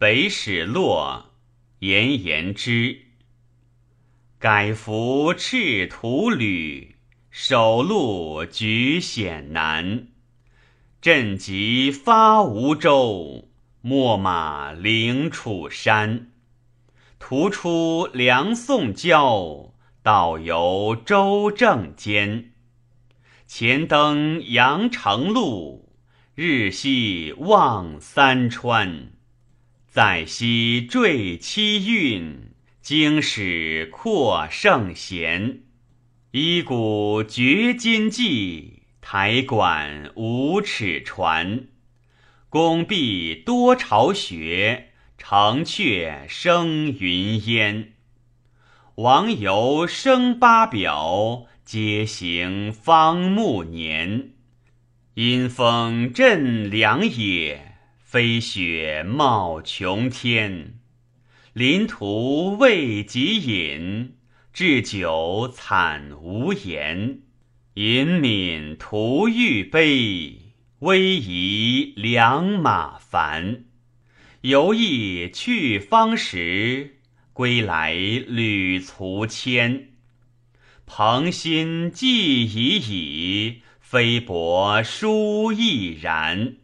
北始洛，炎炎之。改服赤土履，首路举险难。镇急发吴州，秣马领楚山。途出梁宋交，道游周正间。前登阳城路，日夕望三川。在昔坠七韵，经史扩圣贤。衣鼓绝今迹。台馆无尺传，宫壁多巢穴，城阙生云烟。王游生八表，皆行方木年。阴风阵凉野，飞雪冒穹天。临途未及饮，置酒惨无言。饮酩徒欲悲，危疑良马烦。犹忆去方时，归来履卒牵。朋心寄已矣，非薄书亦然。